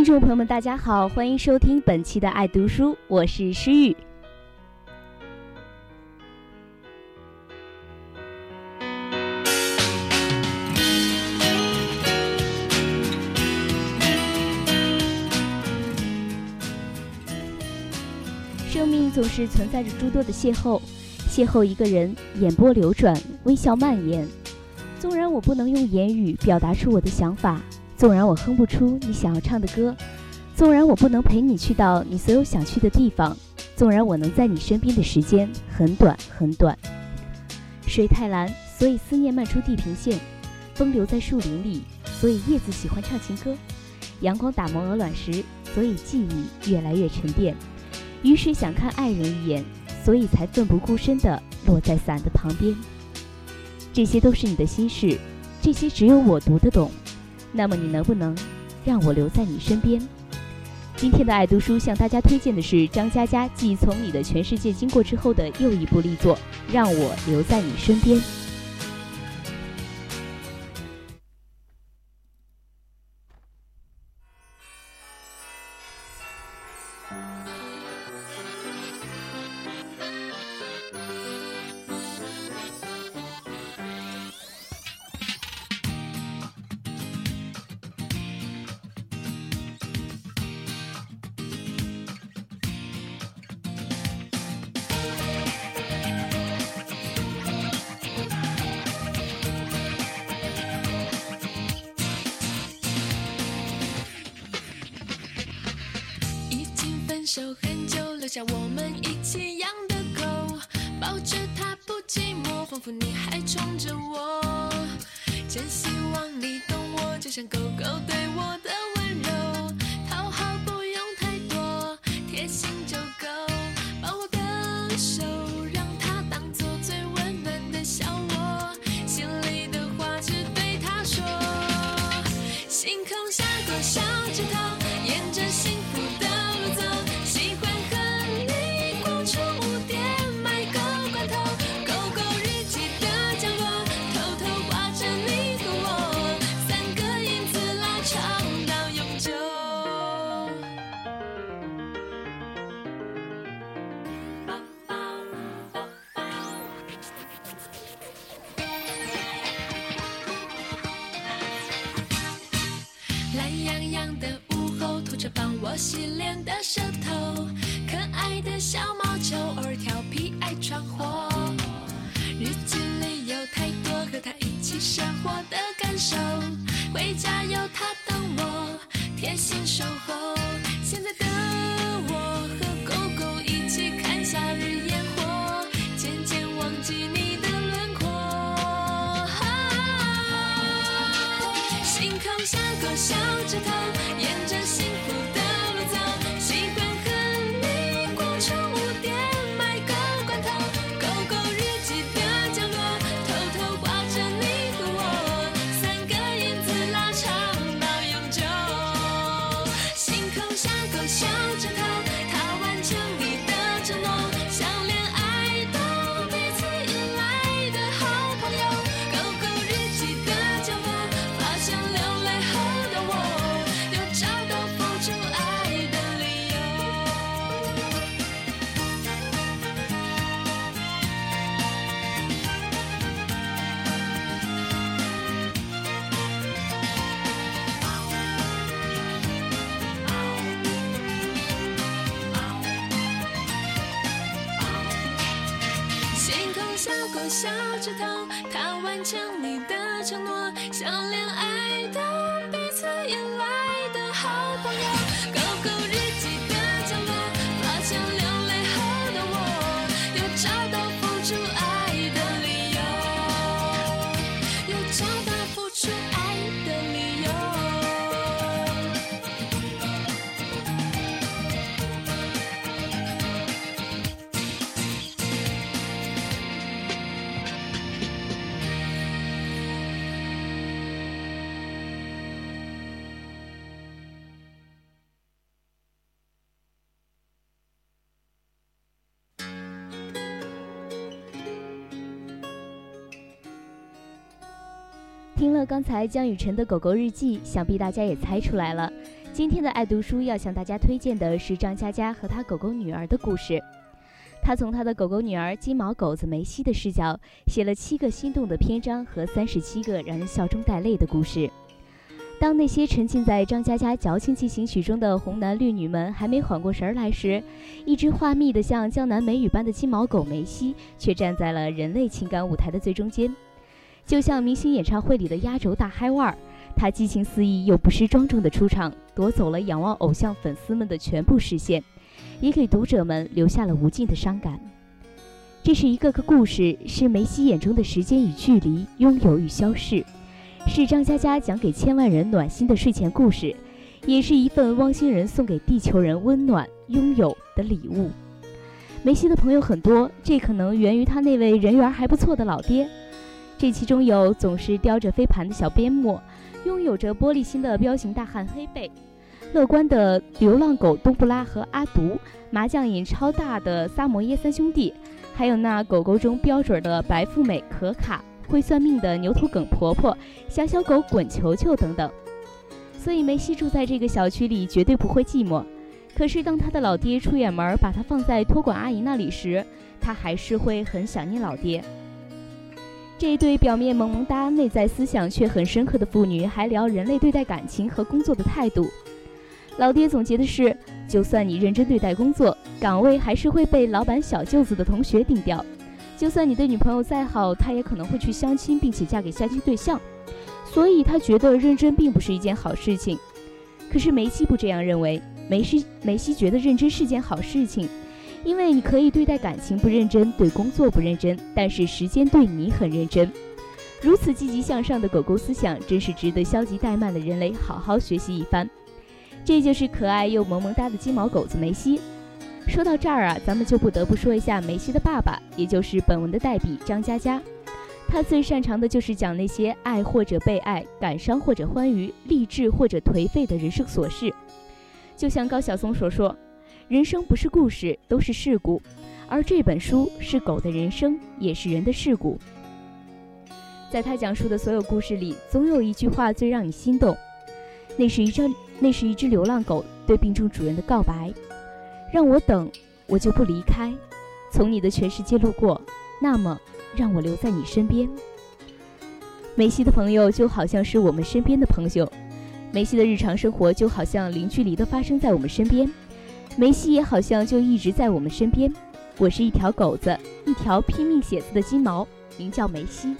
听众朋友们，大家好，欢迎收听本期的《爱读书》，我是诗玉。生命总是存在着诸多的邂逅，邂逅一个人，眼波流转，微笑蔓延。纵然我不能用言语表达出我的想法。纵然我哼不出你想要唱的歌，纵然我不能陪你去到你所有想去的地方，纵然我能在你身边的时间很短很短。水太蓝，所以思念漫出地平线；风留在树林里，所以叶子喜欢唱情歌；阳光打磨鹅卵石，所以记忆越来越沉淀。于是想看爱人一眼，所以才奋不顾身地落在伞的旁边。这些都是你的心事，这些只有我读得懂。那么你能不能让我留在你身边？今天的爱读书向大家推荐的是张嘉佳继《从你的全世界经过》之后的又一部力作《让我留在你身边》。抱着它不寂寞，仿佛你还宠着我。真希望你懂我，就像狗狗对我的温柔，讨好不用太多，贴心就够。把我的手，让它当做最温暖的小窝，心里的话只对它说。星空下个小指头，耐心守候。现在的我和狗狗一起看夏日烟火，渐渐忘记你的轮廓。星空下个小指头，沿着小指头，他完成你的承诺，像恋爱听了刚才江雨晨的《狗狗日记》，想必大家也猜出来了。今天的爱读书要向大家推荐的是张嘉佳和她狗狗女儿的故事。她从她的狗狗女儿金毛狗子梅西的视角，写了七个心动的篇章和三十七个让人笑中带泪的故事。当那些沉浸在张嘉佳矫情进行曲中的红男绿女们还没缓过神来时，一只画密的像江南美语般的金毛狗梅西，却站在了人类情感舞台的最中间，就像明星演唱会里的压轴大嗨腕儿。他激情四溢又不失庄重的出场，夺走了仰望偶像粉丝们的全部视线，也给读者们留下了无尽的伤感。这是一个个故事，是梅西眼中的时间与距离，拥有与消逝。是张嘉佳讲给千万人暖心的睡前故事，也是一份汪星人送给地球人温暖拥有的礼物。梅西的朋友很多，这可能源于他那位人缘还不错的老爹。这其中有总是叼着飞盘的小边牧，拥有着玻璃心的彪形大汉黑贝，乐观的流浪狗东布拉和阿独，麻将瘾超大的萨摩耶三兄弟，还有那狗狗中标准的白富美可卡。会算命的牛头梗婆婆、小小狗滚球球等等，所以梅西住在这个小区里绝对不会寂寞。可是当他的老爹出远门，把他放在托管阿姨那里时，他还是会很想念老爹。这一对表面萌萌哒、内在思想却很深刻的父女，还聊人类对待感情和工作的态度。老爹总结的是：就算你认真对待工作，岗位还是会被老板小舅子的同学顶掉。就算你对女朋友再好，她也可能会去相亲，并且嫁给相亲对象，所以他觉得认真并不是一件好事情。可是梅西不这样认为，梅西梅西觉得认真是件好事情，因为你可以对待感情不认真，对工作不认真，但是时间对你很认真。如此积极向上的狗狗思想，真是值得消极怠慢的人类好好学习一番。这就是可爱又萌萌哒的金毛狗子梅西。说到这儿啊，咱们就不得不说一下梅西的爸爸，也就是本文的代笔张嘉佳。他最擅长的就是讲那些爱或者被爱、感伤或者欢愉、励志或者颓废的人生琐事。就像高晓松所说：“人生不是故事，都是事故。”而这本书是狗的人生，也是人的事故。在他讲述的所有故事里，总有一句话最让你心动。那是一只，那是一只流浪狗对病重主人的告白。让我等，我就不离开。从你的全世界路过，那么让我留在你身边。梅西的朋友就好像是我们身边的朋友，梅西的日常生活就好像零距离的发生在我们身边，梅西也好像就一直在我们身边。我是一条狗子，一条拼命写字的金毛，名叫梅西。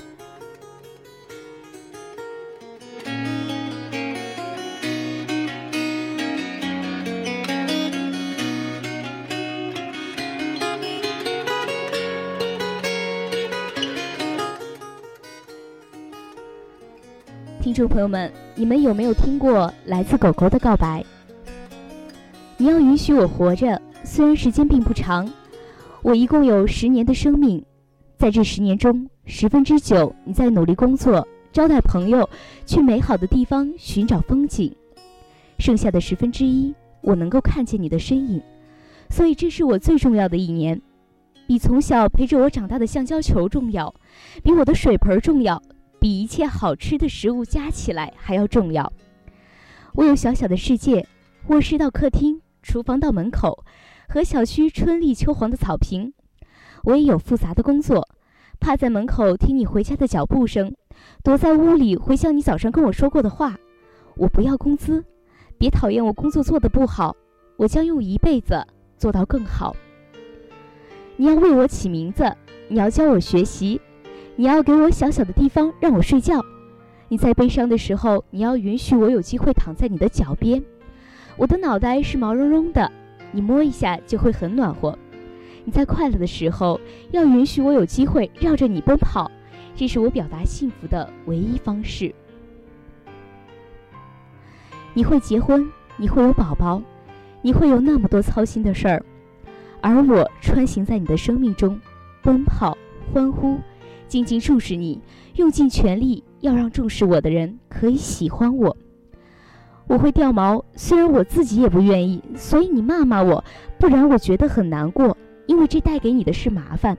听众朋友们，你们有没有听过来自狗狗的告白？你要允许我活着，虽然时间并不长，我一共有十年的生命，在这十年中，十分之九你在努力工作、招待朋友、去美好的地方寻找风景，剩下的十分之一，我能够看见你的身影，所以这是我最重要的一年，比从小陪着我长大的橡胶球重要，比我的水盆重要。比一切好吃的食物加起来还要重要。我有小小的世界，卧室到客厅，厨房到门口，和小区春丽秋黄的草坪。我也有复杂的工作，趴在门口听你回家的脚步声，躲在屋里回想你早上跟我说过的话。我不要工资，别讨厌我工作做得不好，我将用一辈子做到更好。你要为我起名字，你要教我学习。你要给我小小的地方让我睡觉，你在悲伤的时候，你要允许我有机会躺在你的脚边。我的脑袋是毛茸茸的，你摸一下就会很暖和。你在快乐的时候，要允许我有机会绕着你奔跑，这是我表达幸福的唯一方式。你会结婚，你会有宝宝，你会有那么多操心的事儿，而我穿行在你的生命中，奔跑，欢呼。静静注视你，用尽全力要让重视我的人可以喜欢我。我会掉毛，虽然我自己也不愿意，所以你骂骂我，不然我觉得很难过，因为这带给你的是麻烦。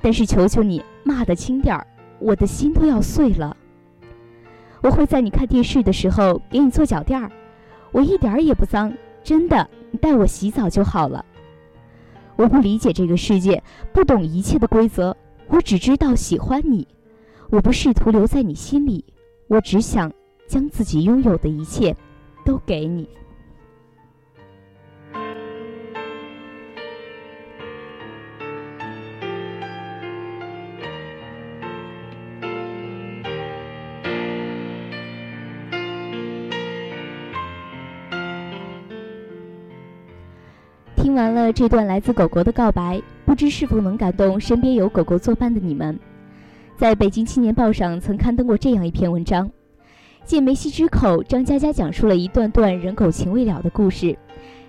但是求求你骂得轻点儿，我的心都要碎了。我会在你看电视的时候给你做脚垫儿，我一点儿也不脏，真的，你带我洗澡就好了。我不理解这个世界，不懂一切的规则，我只知道喜欢你。我不试图留在你心里，我只想将自己拥有的一切都给你。听完了这段来自狗狗的告白，不知是否能感动身边有狗狗作伴的你们。在北京青年报上曾刊登过这样一篇文章：借梅西之口，张嘉佳讲述了一段段人狗情未了的故事，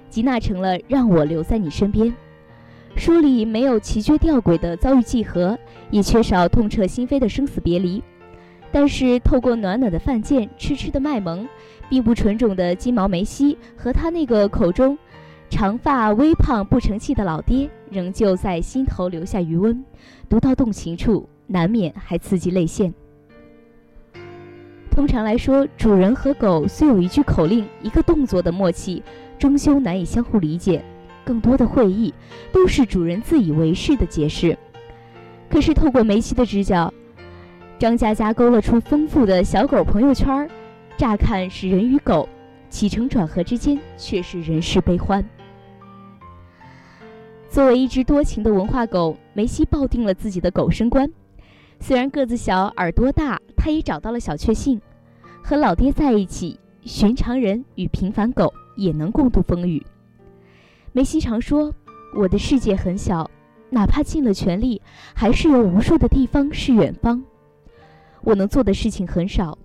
吉娜成了《让我留在你身边》。书里没有奇绝吊诡的遭遇记合，也缺少痛彻心扉的生死别离，但是透过暖暖的犯贱、痴痴的卖萌，并不纯种的金毛梅西和他那个口中。长发微胖不成器的老爹，仍旧在心头留下余温。读到动情处，难免还刺激泪腺。通常来说，主人和狗虽有一句口令、一个动作的默契，终究难以相互理解。更多的会意，都是主人自以为是的解释。可是透过梅西的直角，张嘉佳勾勒出丰富的小狗朋友圈儿乍看是人与狗，起承转合之间却是人世悲欢。作为一只多情的文化狗，梅西抱定了自己的狗生观。虽然个子小、耳朵大，他也找到了小确幸：和老爹在一起，寻常人与平凡狗也能共度风雨。梅西常说：“我的世界很小，哪怕尽了全力，还是有无数的地方是远方。我能做的事情很少，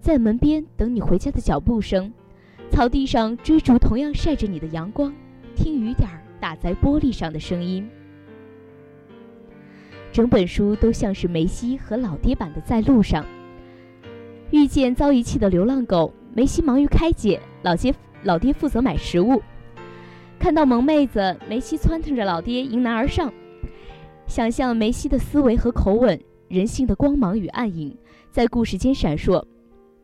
在门边等你回家的脚步声，草地上追逐同样晒着你的阳光，听雨点儿。”打在玻璃上的声音，整本书都像是梅西和老爹版的在路上。遇见遭遗弃的流浪狗，梅西忙于开解，老爹老爹负责买食物。看到萌妹子，梅西窜腾着老爹迎难而上。想象梅西的思维和口吻，人性的光芒与暗影在故事间闪烁。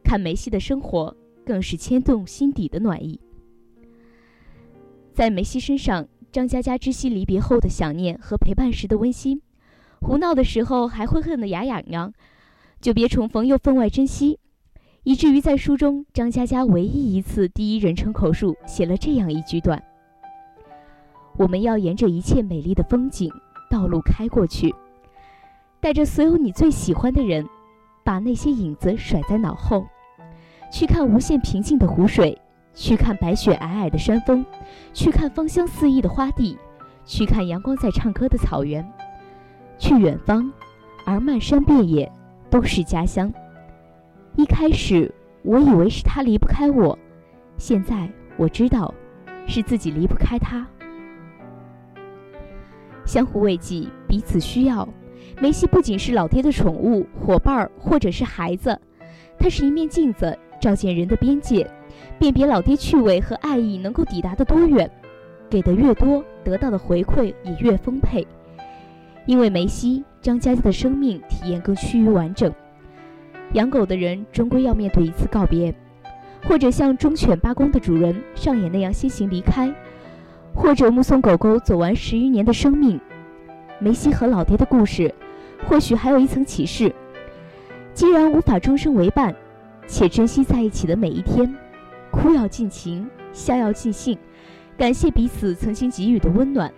看梅西的生活，更是牵动心底的暖意。在梅西身上。张嘉佳知悉离别后的想念和陪伴时的温馨，胡闹的时候还会恨得牙痒痒，久别重逢又分外珍惜，以至于在书中，张嘉佳唯一一次第一人称口述写了这样一句段：“我们要沿着一切美丽的风景道路开过去，带着所有你最喜欢的人，把那些影子甩在脑后，去看无限平静的湖水。”去看白雪皑皑的山峰，去看芳香四溢的花地，去看阳光在唱歌的草原，去远方，而漫山遍野都是家乡。一开始我以为是他离不开我，现在我知道，是自己离不开他。相互慰藉，彼此需要。梅西不仅是老爹的宠物、伙伴儿或者是孩子，它是一面镜子，照见人的边界。辨别老爹趣味和爱意能够抵达的多远，给的越多，得到的回馈也越丰沛。因为梅西，张嘉佳的生命体验更趋于完整。养狗的人终归要面对一次告别，或者像忠犬八公的主人上演那样先行离开，或者目送狗狗走完十余年的生命。梅西和老爹的故事，或许还有一层启示：既然无法终生为伴，且珍惜在一起的每一天。哭要尽情，笑要尽兴，感谢彼此曾经给予的温暖，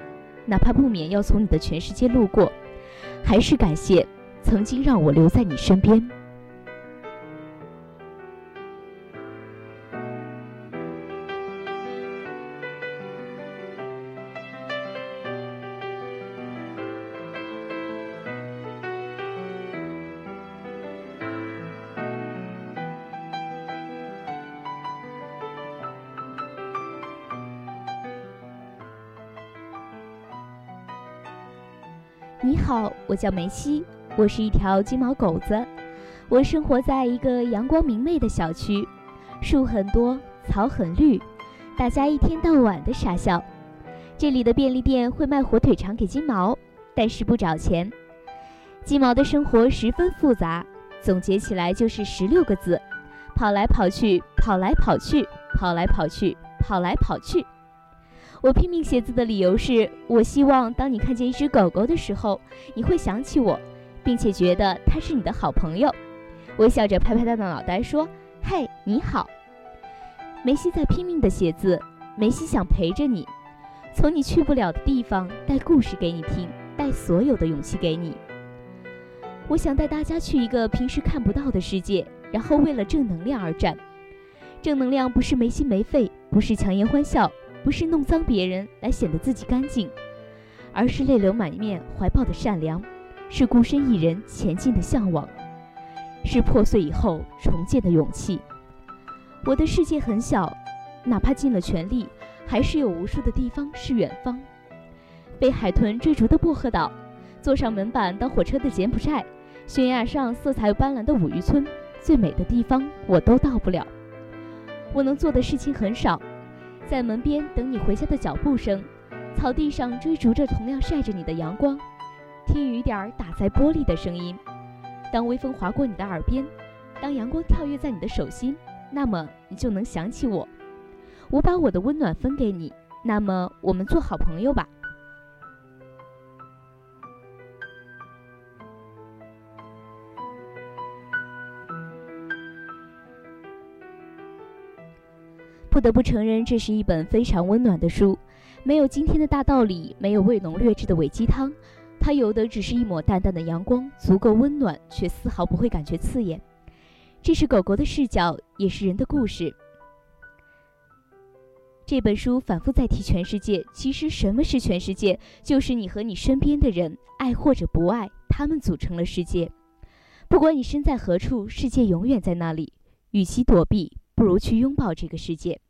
哪怕不免要从你的全世界路过，还是感谢曾经让我留在你身边。你好，我叫梅西，我是一条金毛狗子。我生活在一个阳光明媚的小区，树很多，草很绿，大家一天到晚的傻笑。这里的便利店会卖火腿肠给金毛，但是不找钱。金毛的生活十分复杂，总结起来就是十六个字：跑来跑去，跑来跑去，跑来跑去，跑来跑去。我拼命写字的理由是我希望，当你看见一只狗狗的时候，你会想起我，并且觉得它是你的好朋友。微笑着拍拍他的脑袋说：“嘿，你好。”梅西在拼命地写字，梅西想陪着你，从你去不了的地方带故事给你听，带所有的勇气给你。我想带大家去一个平时看不到的世界，然后为了正能量而战。正能量不是没心没肺，不是强颜欢笑，不是弄脏别人来显得自己干净，而是泪流满面怀抱的善良，是孤身一人前进的向往，是破碎以后重建的勇气。我的世界很小，哪怕尽了全力，还是有无数的地方是远方。被海豚追逐的薄荷岛，坐上门板当火车的柬埔寨。悬崖上色彩斑斓的五渔村，最美的地方我都到不了。我能做的事情很少，在门边等你回家的脚步声，草地上追逐着同样晒着你的阳光，听雨点儿打在玻璃的声音。当微风划过你的耳边，当阳光跳跃在你的手心，那么你就能想起我。我把我的温暖分给你，那么我们做好朋友吧。不得不承认，这是一本非常温暖的书，没有今天的大道理，没有味浓略质的伪鸡汤，它有的只是一抹淡淡的阳光，足够温暖，却丝毫不会感觉刺眼。这是狗狗的视角，也是人的故事。这本书反复在提全世界，其实什么是全世界？就是你和你身边的人，爱或者不爱，他们组成了世界。不管你身在何处，世界永远在那里。与其躲避，不如去拥抱这个世界。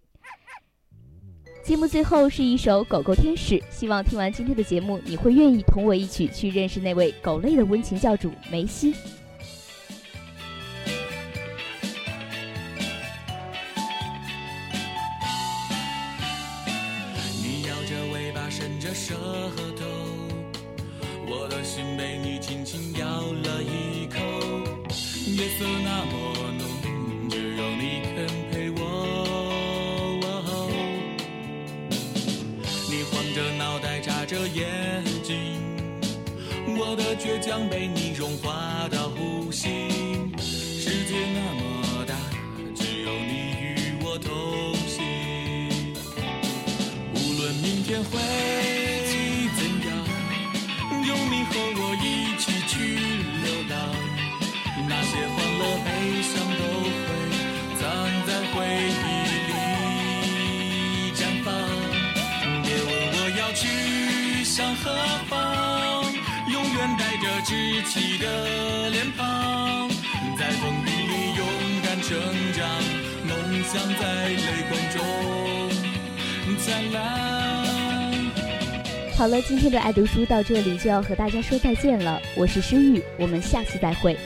节目最后是一首《狗狗天使》，希望听完今天的节目，你会愿意同我一起去认识那位狗类的温情教主梅西。你摇着尾巴，伸着舌头，我的心被你轻轻咬了眼睛，我的倔强被你融化到呼吸。世界那么大，只有你与我同行。无论明天会稚气的脸庞，在风雨里勇敢成长，梦想在泪光中灿烂。好了，今天的爱读书到这里就要和大家说再见了。我是诗玉，我们下次再会。